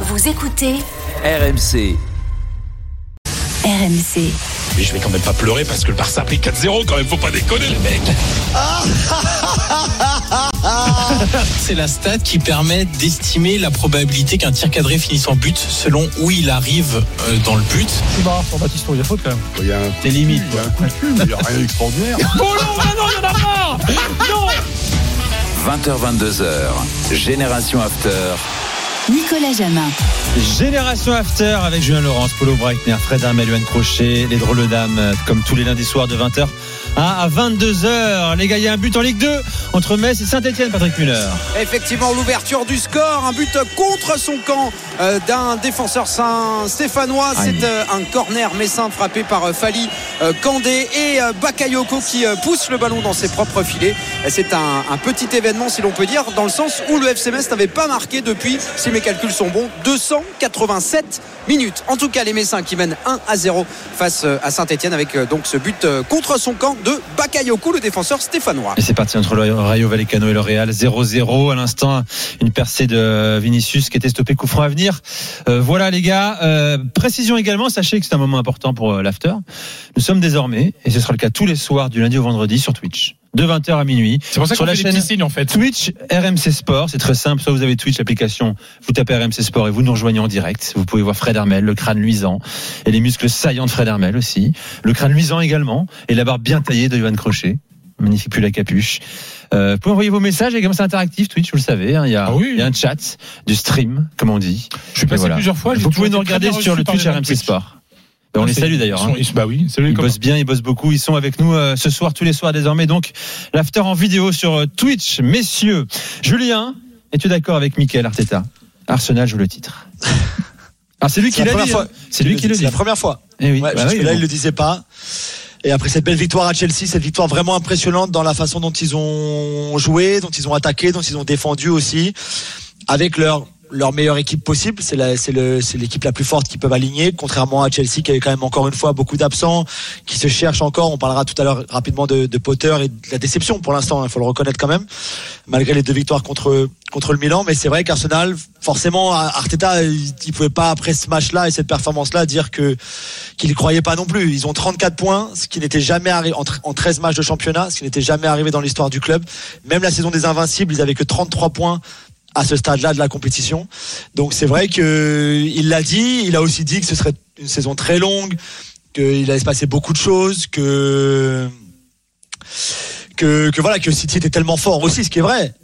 Vous écoutez RMC. RMC. Mais je vais quand même pas pleurer parce que le Barça a pris 4-0 quand même, faut pas déconner les mecs. C'est la stat qui permet d'estimer la probabilité qu'un tir cadré finisse en but selon où il arrive euh, dans le but. C'est marrant pour Baptiste, il y a faute quand même. Il y a un T'es limite. il y a un coup de cul, mais il n'y a rien d'extraordinaire. 20h22h. Génération After. Nicolas Jamin. Génération After avec Julien Laurence, Polo Breitner, Fred Armel, Yoann Crochet, les drôles dames, euh, comme tous les lundis soirs de 20h à 22h. Les gars, il y a un but en Ligue 2 entre Metz et Saint-Etienne, Patrick Muller. Effectivement, l'ouverture du score, un but contre son camp euh, d'un défenseur saint-stéphanois. C'est euh, un corner messin frappé par Fali euh, Kandé et euh, Bakayoko qui euh, pousse le ballon dans ses propres filets. Et C'est un, un petit événement, si l'on peut dire, dans le sens où le FC n'avait pas marqué depuis, si mes calculs sont bons, 287 minutes. En tout cas, les Messins qui mènent 1 à 0 face euh, à Saint-Etienne avec euh, donc ce but euh, contre son camp de Bakayoko, le défenseur stéphanois. Et c'est parti entre le Rayo Vallecano et le Real 0-0 à l'instant une percée de Vinicius qui était stoppé coup franc à venir Euh, voilà les gars Euh, précision également sachez que c'est un moment important pour euh, l'after nous sommes désormais et ce sera le cas tous les soirs du lundi au vendredi sur Twitch de 20h à minuit C'est pour ça qu'on la fait chaîne signes en fait. Twitch RMC Sport, c'est très simple. Soit vous avez Twitch, l'application, vous tapez RMC Sport et vous nous rejoignez en direct. Vous pouvez voir Fred Armel, le crâne luisant et les muscles saillants de Fred Armel aussi. Le crâne luisant également et la barbe bien taillée de Johan Crochet. Magnifique plus la capuche. Euh, vous pouvez envoyer vos messages également, c'est interactif Twitch, vous le savez. hein. il, y a, Ah oui. il y a un chat, du stream, comme on dit. Je suis Et passé voilà. plusieurs fois. Vous pouvez nous regarder sur le Twitch RMC Sport. On les c'est- salue d'ailleurs. ils hein. Bah oui, salut Ils bossent bien, ils bossent beaucoup. Ils sont avec nous euh, ce soir, tous les soirs désormais. Donc, l'after en vidéo sur euh, Twitch. Messieurs, Julien, es-tu d'accord avec Michael Arteta? Arsenal joue le titre. Ah, c'est lui qui C'est la dit. hein. C'est lui qui le C'est dit. la première fois. Eh oui, Ouais, bah parce oui, que là, bon. il le disait pas. Et après cette belle victoire à Chelsea, cette victoire vraiment impressionnante dans la façon dont ils ont joué, dont ils ont attaqué, dont ils ont défendu aussi, avec leur leur meilleure équipe possible, c'est c'est le, c'est l'équipe la plus forte qu'ils peuvent aligner, contrairement à Chelsea qui avait quand même encore une fois beaucoup d'absents, qui se cherche encore. On parlera tout à l'heure rapidement de, de Potter et de la déception pour l'instant, il faut le reconnaître quand même, malgré les deux victoires contre contre le Milan. Mais c'est vrai qu'Arsenal, forcément, Arteta, il, il pouvait pas après ce match-là et cette performance-là dire que qu'il croyait pas non plus. Ils ont 34 points, ce qui n'était jamais arrivé en, en 13 matchs de championnat, ce qui n'était jamais arrivé dans l'histoire du club. Même la saison des Invincibles, ils avaient que 33 points à ce stade-là de la compétition. Donc c'est vrai que il l'a dit, il a aussi dit que ce serait une saison très longue, qu'il allait se passer beaucoup de choses, que que, que voilà que City était tellement fort aussi, ce qui est vrai.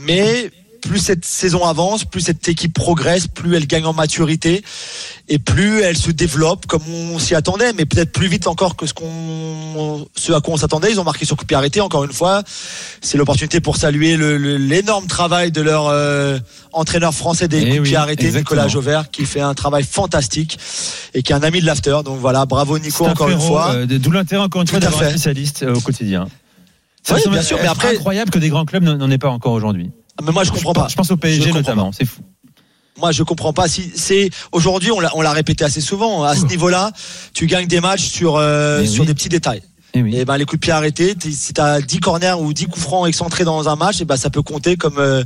Mais plus cette saison avance, plus cette équipe progresse, plus elle gagne en maturité et plus elle se développe comme on s'y attendait, mais peut-être plus vite encore que ce qu'on, ce à quoi on s'attendait. Ils ont marqué sur coup arrêté encore une fois. C'est l'opportunité pour saluer l'énorme travail de leur euh, entraîneur français des Eh coups de oui, pied arrêtés, exactement. Nicolas Jauvert, qui fait un travail fantastique et qui est un ami de l'after. Donc voilà, bravo Nico encore une fois. euh, D'où l'intérêt encore une fois Tout à d'avoir un fait. spécialiste euh, au quotidien. Oui, bien sûr, mais après- incroyable que des grands clubs n'en aient pas encore aujourd'hui. Mais moi je comprends pas. Je pense au PSG notamment, c'est fou. Moi, je comprends pas si c'est aujourd'hui, on l'a, on l'a répété assez souvent. À ce niveau-là, tu gagnes des matchs sur euh, sur oui. des petits détails. Eh oui. Et ben les coups de pied arrêtés, si tu as 10 corners ou 10 coups francs excentrés dans un match, et ben ça peut compter comme euh,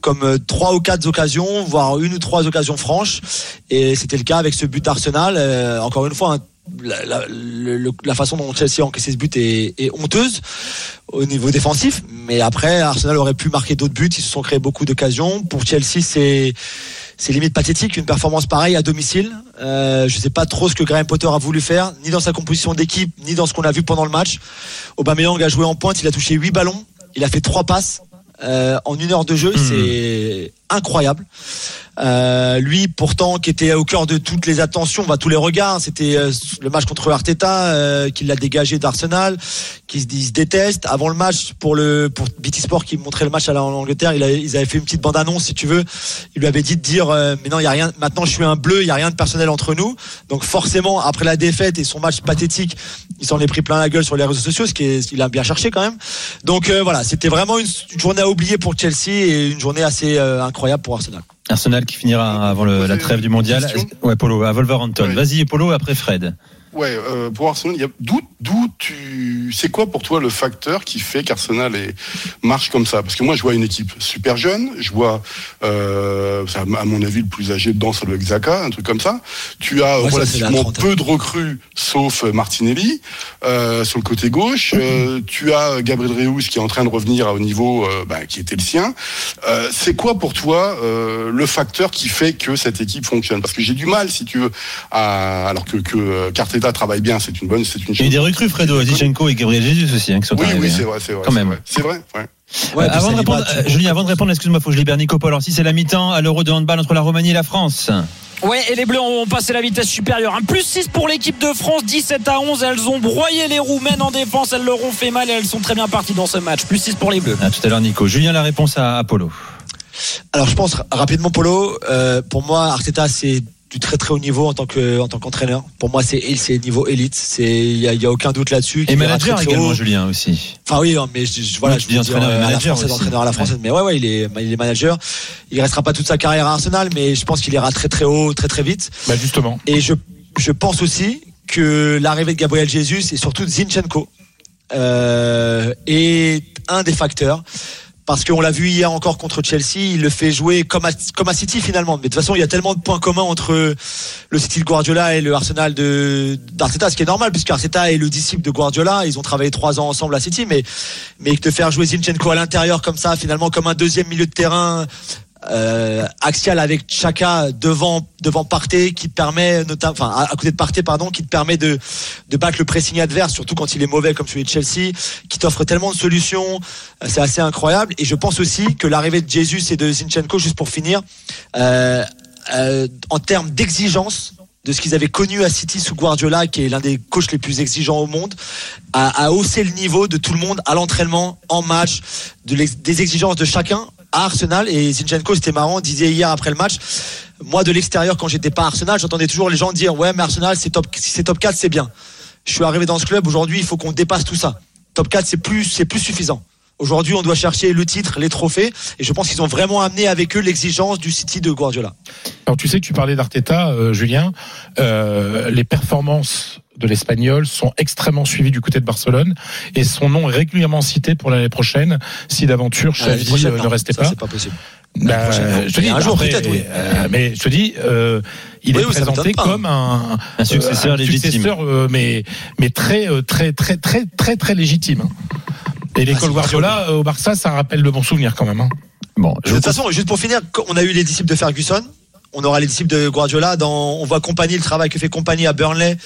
comme euh, trois ou quatre occasions, voire une ou trois occasions franches. Et c'était le cas avec ce but d'Arsenal. Euh, encore une fois, hein, la, la- le- le- la façon dont Chelsea a encaissé ce but est, est honteuse au niveau défensif. Mais après, Arsenal aurait pu marquer d'autres buts. Ils se sont créés beaucoup d'occasions. Pour Chelsea, c'est c'est limite pathétique une performance pareille à domicile. Euh, je sais pas trop ce que Graham Potter a voulu faire, ni dans sa composition d'équipe, ni dans ce qu'on a vu pendant le match. Aubameyang a joué en pointe, il a touché 8 ballons, il a fait trois passes euh, en une heure de jeu, c'est incroyable. Euh, lui, pourtant, qui était au cœur de toutes les attentions, bah, tous les regards, c'était euh, le match contre Arteta euh, qui l'a dégagé d'Arsenal, qui se, détestent. Avant le match, pour le BT Sport qui montrait le match à la- en Angleterre, il ils avaient fait une petite bande annonce, si tu veux. Il lui avait dit de dire, mais non, il y a rien. Maintenant, je suis un bleu, il y a rien de personnel entre nous. Donc forcément, après la défaite et son match pathétique, il s'en est pris plein la gueule sur les réseaux sociaux, ce qui est, il a bien cherché quand même. Donc voilà, c'était vraiment une, une journée à oublier pour Chelsea et une journée assez euh, incroyable pour Arsenal. Arsenal qui finira avant le- la trêve du mondial. Ouais, Polo, à Wolverhampton. Oui. Vas-y, Polo, après Fred. Ouais, euh, pour Arsenal, d'où d'où tu c'est quoi pour toi le facteur qui fait qu'Arsenal est marche comme ça? Parce que moi je vois une équipe super jeune, je vois euh, à mon avis le plus âgé dedans doit être Xhaka, un truc comme ça. Tu as Ouais, c'est relativement peu de recrues sauf Martinelli euh, sur le côté gauche. Euh, tu as Gabriel Reus qui est en train de revenir au niveau euh, bah, qui était le sien. Euh, c'est quoi pour toi euh, le facteur qui fait que cette équipe fonctionne? Parce que j'ai du mal si tu veux à alors que que Carteta travaille bien, c'est une bonne c'est une Il y a chose. des recrues, Fredo, Zichenko et Gabriel Jesus aussi, hein, qui sont Oui, arrivés. oui, hein. c'est vrai, c'est vrai. Quand c'est même. vrai. C'est vrai, ouais. Ouais, Euh, puis avant de répondre, tu- euh, Julien, avant de répondre, excuse-moi, faut que je libère Nico Paul. Alors, si c'est la mi-temps à l'Euro de handball entre la Roumanie et la France. Ouais, et les Bleus ont passé la vitesse supérieure. Un plus 6 pour l'équipe de France, 17 à 11. Elles ont broyé les Roumaines en défense. Elles leur ont fait mal et elles sont très bien parties dans ce match. Plus 6 pour les Bleus. À tout à l'heure, Nico. Julien, la réponse à Apollo. Alors je pense ra- rapidement Polo. euh, pour moi Arteta c'est du très très haut niveau en tant que en tant qu'entraîneur. Pour moi c'est c'est niveau élite. C'est il y a, il y a aucun doute là-dessus. Et manager très, très également, haut. Julien aussi. Enfin oui, hein, mais je, je- voilà, Oui, je tu dis dire, entraîneur et euh, à la manager française, aussi. entraîneur à la française. Mais ouais, ouais, il est, il est manager. Il restera pas toute sa carrière à Arsenal, mais je pense qu'il ira très très haut, très très vite. Bah justement. Et je, je pense aussi que l'arrivée de Gabriel Jesus et surtout de Zinchenko euh, est un des facteurs. Parce qu'on l'a vu hier encore contre Chelsea, il le fait jouer comme à, comme à City finalement. Mais de toute façon, il y a tellement de points communs entre le City de Guardiola et le Arsenal de d'Arteta, ce qui est normal puisque Arteta est le disciple de Guardiola. Ils ont travaillé trois ans ensemble à City, mais mais de faire jouer Zinchenko à l'intérieur comme ça, finalement comme un deuxième milieu de terrain euh, axial avec Chaka devant devant Partey qui permet notamment enfin à, côté de Partey pardon qui te permet de de battre le pressing adverse surtout quand il est mauvais comme celui de Chelsea qui t'offre tellement de solutions Euh, c'est assez incroyable. Et je pense aussi que l'arrivée de Jesus et de Zinchenko juste pour finir euh, en termes d'exigence de ce qu'ils avaient connu à City sous Guardiola, qui est l'un des coachs les plus exigeants au monde, à, hausser le niveau de tout le monde à l'entraînement, en match, des exigences de chacun Arsenal. Et Zinchenko, c'était marrant, disait hier après le match, moi de l'extérieur, quand j'étais pas à Arsenal, j'entendais toujours les gens dire, ouais, mais Arsenal, c'est top, si c'est top 4, c'est bien. Je suis arrivé dans ce club, aujourd'hui, il faut qu'on dépasse tout ça. Top 4, c'est plus, c'est plus suffisant. Aujourd'hui, on doit chercher le titre, les trophées, et je pense qu'ils ont vraiment amené avec eux l'exigence du City de Guardiola. Alors tu sais que tu parlais d'Arteta, euh, Julien. Euh, les performances de l'Espagnol sont extrêmement suivies du côté de Barcelone et son nom est régulièrement cité pour l'année prochaine si d'aventure L'année Xavi euh, non. ne restait pas. C'est pas possible. Bah, je te dis, un jour, après, peut-être, oui. euh, mais je te dis, euh, il Oui, est oui, présenté comme un, Un successeur euh, un légitime. successeur, euh, mais mais très très très très très très légitime. hein. Et l'école c'est Guardiola au Barça, ça rappelle de bons souvenirs quand même. hein. Bon, je De toute façon, juste pour finir, on a eu les disciples de Ferguson. On aura les disciples de Guardiola. Dans, on voit Compagnie, le travail que fait Compagnie à Burnley.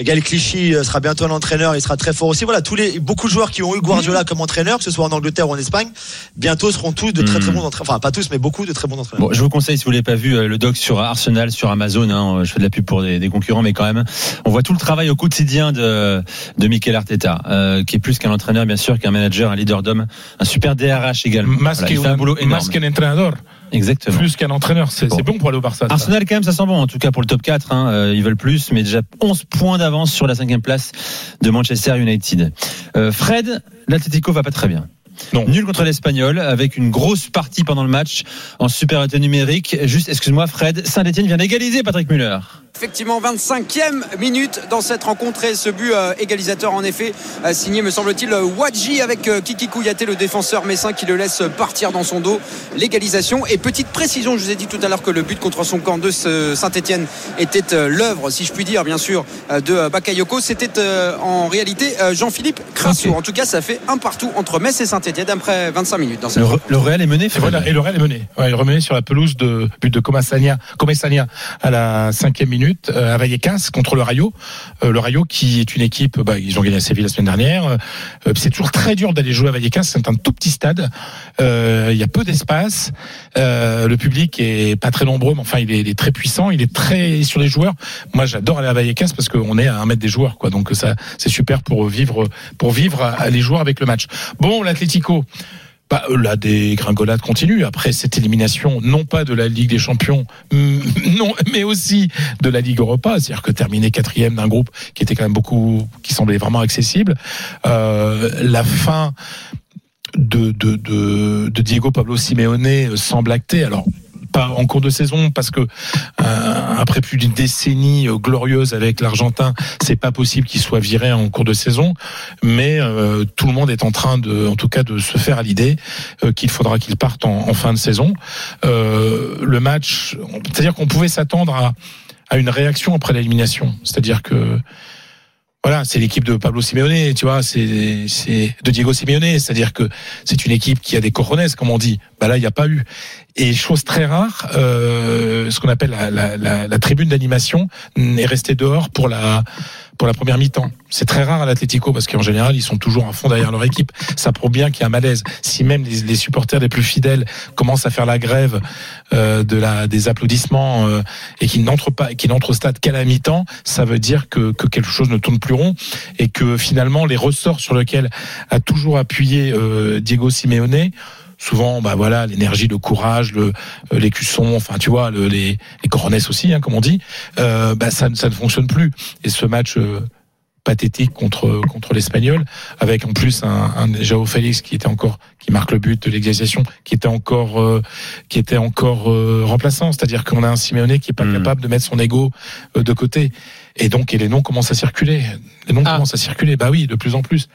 Gal Clichy euh, sera bientôt un entraîneur. Il sera très fort aussi. Voilà, tous les, beaucoup de joueurs qui ont eu Guardiola comme entraîneur, que ce soit en Angleterre ou en Espagne, bientôt seront tous de très très Mm. bons entraîneurs. Enfin, pas tous, mais beaucoup de très bons entraîneurs. Bon, je vous conseille, si vous l'avez pas vu, euh, le doc sur Arsenal, sur Amazon. Hein, je fais de la pub pour des, des concurrents, mais quand même, on voit tout le travail au quotidien de, de Mikel Arteta, euh, qui est plus qu'un entraîneur, bien sûr, qu'un manager, un leader d'homme, un super DRH également. Más Voilà, que il fait un un- boulot énorme. más qu'un entraîneur, Exactement. plus qu'un entraîneur. C'est Bon. bon pour aller au Barça. ça. Arsenal, quand même, ça sent bon, en tout cas pour le top 4. Hein, euh, ils veulent plus, mais déjà 11 points d'avance sur la cinquième place de Manchester United. Euh, Fred, l'Atlético va pas très bien. Non. Nul contre l'Espagnol, avec une grosse partie pendant le match en supériorité numérique. Juste, excuse-moi, Fred, Saint-Etienne vient d'égaliser Patrick Muller. Effectivement, 25e minute dans cette rencontre et ce but euh, égalisateur en effet euh, signé me semble-t-il Wadji avec euh, Kiki Kouyaté le défenseur messin qui le laisse partir dans son dos. L'égalisation et petite précision je vous ai dit tout à l'heure que le but contre son camp de Saint-Etienne était euh, l'œuvre si je puis dire bien sûr de Bakayoko. C'était en réalité Jean-Philippe Crasso. En tout cas ça fait un partout entre Metz et Saint-Etienne après 25 minutes dans cette Le, le Real est mené, Et voilà, et le Real est mené. Ouais, il remet sur la pelouse de but de Comasania, Comesania à la cinquième minute euh, à Vallecas contre le Rayo. Euh, le Rayo qui est une équipe, bah, ils ont gagné à Séville la semaine dernière. Euh, c'est toujours très dur d'aller jouer à Vallecas. C'est un tout petit stade. Il y a peu d'espace. Le public est pas très nombreux, mais enfin il est, très puissant. Il est très sur les joueurs. Moi, j'adore aller à Vallecas parce qu'on est à un mètre des joueurs. Donc ça, c'est super pour vivre, pour vivre à- les joueurs avec le match. Bon, l'Atlético. Bah, la dégringolade continue. Après cette élimination, non pas de la Ligue des Champions, mm, non, mais aussi de la Ligue Europa, c'est-à-dire que terminer quatrième d'un groupe qui était quand même beaucoup, qui semblait vraiment accessible. Euh, la fin de, Diego Pablo Simeone semble actée. Alors pas en cours de saison parce que euh, après plus d'une décennie euh, glorieuse avec l'Argentin, c'est pas possible qu'il soit viré en cours de saison. Mais euh, tout le monde est en train de, en tout cas, de se faire à l'idée euh, qu'il faudra qu'il parte en, en fin de saison. Euh, le match, c'est-à-dire qu'on pouvait s'attendre à, à une réaction après l'élimination. C'est-à-dire que voilà, c'est l'équipe de Pablo Simeone, tu vois, c'est c'est de Diego Simeone, c'est-à-dire que c'est une équipe qui a des cojones, comme on dit. Bah là, il n'y a pas eu. Et chose très rare, euh, ce qu'on appelle la, la, la tribune d'animation est restée dehors pour la pour la première mi-temps. C'est très rare à l'Atlético parce qu'en général, ils sont toujours à fond derrière leur équipe. Ça prouve bien qu'il y a un malaise. Si même les, supporters les plus fidèles commencent à faire la grève euh, de la des applaudissements euh, et qu'ils n'entrent pas, qu'ils n'entrent au stade qu'à la mi-temps, ça veut dire que, que quelque chose ne tourne plus rond et que finalement les ressorts sur lesquels a toujours appuyé euh, Diego Simeone souvent bah voilà l'énergie le courage le euh, l'écusson enfin tu vois le, les les aussi hein, comme on dit euh, bah ça ça ne fonctionne plus. Et ce match euh, pathétique contre contre l'espagnol avec en plus un, un Joao Félix qui était encore qui marque le but de l'égalisation qui était encore euh, qui était encore euh, remplaçant. C'est-à-dire qu'on a un Simeone qui est pas Mm. capable de mettre son ego euh, de côté. Et donc et les noms commencent à circuler. Les noms Ah. commencent à circuler. Bah oui de plus en plus.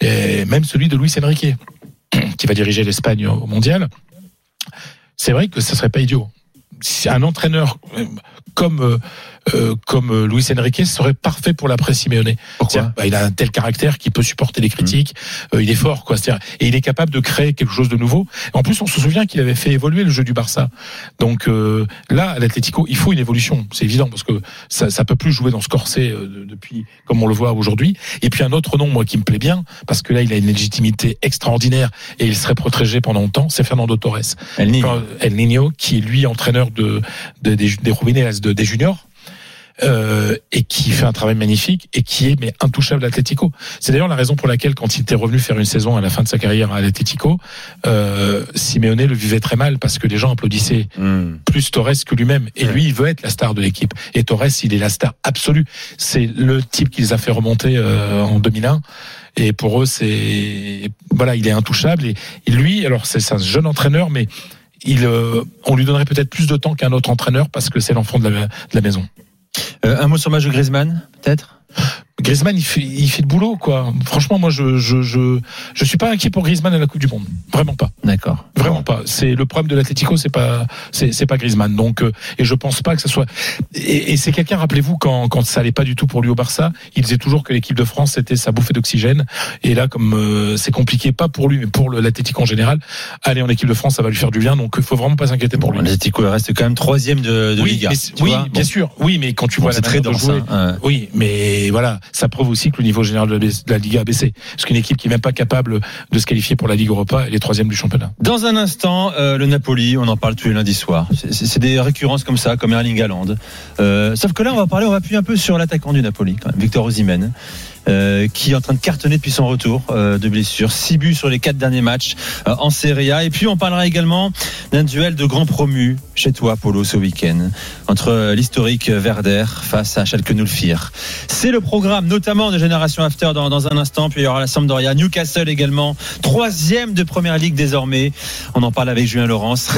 Et même celui de Luis Enrique qui va diriger l'Espagne au mondial c'est vrai que ça serait pas idiot. Si un entraîneur euh, comme euh, euh, comme euh, Luis Enrique serait parfait pour l'après Simeone. C'est-à-dire, bah, il a un tel caractère qu'il peut supporter les critiques. euh, il est fort, quoi. C'est-à-dire, et il est capable de créer quelque chose de nouveau. En plus, on se souvient qu'il avait fait évoluer le jeu du Barça. Donc euh, là, à l'Atlético, il faut une évolution. C'est évident parce que ça, ça peut plus jouer dans ce corset euh, de- depuis comme on le voit aujourd'hui. Et puis un autre nom, moi, qui me plaît bien, parce que là, il a une légitimité extraordinaire et il serait protégé pendant longtemps. C'est Fernando Torres. El Niño. El Niño, qui est lui entraîneur de, de- des, des De, des juniors. euh, et qui fait un travail magnifique et qui est mais intouchable à l'Atlético. C'est d'ailleurs la raison pour laquelle quand il était revenu faire une saison à la fin de sa carrière à l'Atlético, euh, Simeone le vivait très mal parce que les gens applaudissaient Hmm. plus Torres que lui-même. Et lui, il veut être la star de l'équipe. Et Torres, il est la star absolue. C'est le type qui les a fait remonter euh, en 2001. Et pour eux, c'est voilà, il est intouchable. Et, et lui, alors c'est un jeune entraîneur, mais euh, on lui donnerait peut-être plus de temps qu'un autre entraîneur parce que c'est l'enfant de la, de la maison. Euh, un mot sur le match de Griezmann, peut-être? Griezmann, il fait, il fait le boulot, quoi. Franchement, moi, je, je, je, je suis pas inquiet pour Griezmann à la Coupe du Monde. Vraiment pas. D'accord. Vraiment pas. C'est le problème de l'Atlético, c'est pas, c'est, c'est pas Griezmann. Donc, euh, et je pense pas que ça soit. Et, et c'est quelqu'un, rappelez-vous, quand, quand ça allait pas du tout pour lui au Barça, il disait toujours que l'équipe de France c'était sa bouffée d'oxygène. Et là, comme euh, c'est compliqué, pas pour lui, mais pour l'Atlético en général, aller en équipe de France, ça va lui faire du bien. Donc, il faut vraiment pas s'inquiéter pour lui. L'Atlético reste quand même troisième de, de oui, Liga. mais- oui, bien Bon. sûr. Oui, mais quand tu Bon, vois la très de jouer, hein. Oui, mais voilà, ça prouve aussi que le niveau général de la, Liga a baissé. Parce qu'une équipe qui est même pas capable de se qualifier pour la Ligue Europa, elle est troisième du championnat. Dans un instant, euh, le Napoli, on en parle tous les lundis soirs. C'est- des récurrences comme ça, comme Erling Haaland. Euh, sauf que là, on va parler, on va appuyer un peu sur l'attaquant du Napoli, quand Victor Osimhen. Euh, qui est en train de cartonner depuis son retour euh, de blessure. 6 buts sur les quatre derniers matchs euh, en Serie A. Et puis on parlera également d'un duel de grands promus chez toi, Polo, ce week-end, entre euh, l'historique Verder face à Schalke 04. C'est le programme notamment de Génération After dans, dans un instant. Puis il y aura la Sampdoria, Newcastle également, troisième de Première Ligue désormais. On en parle avec Julien Laurence.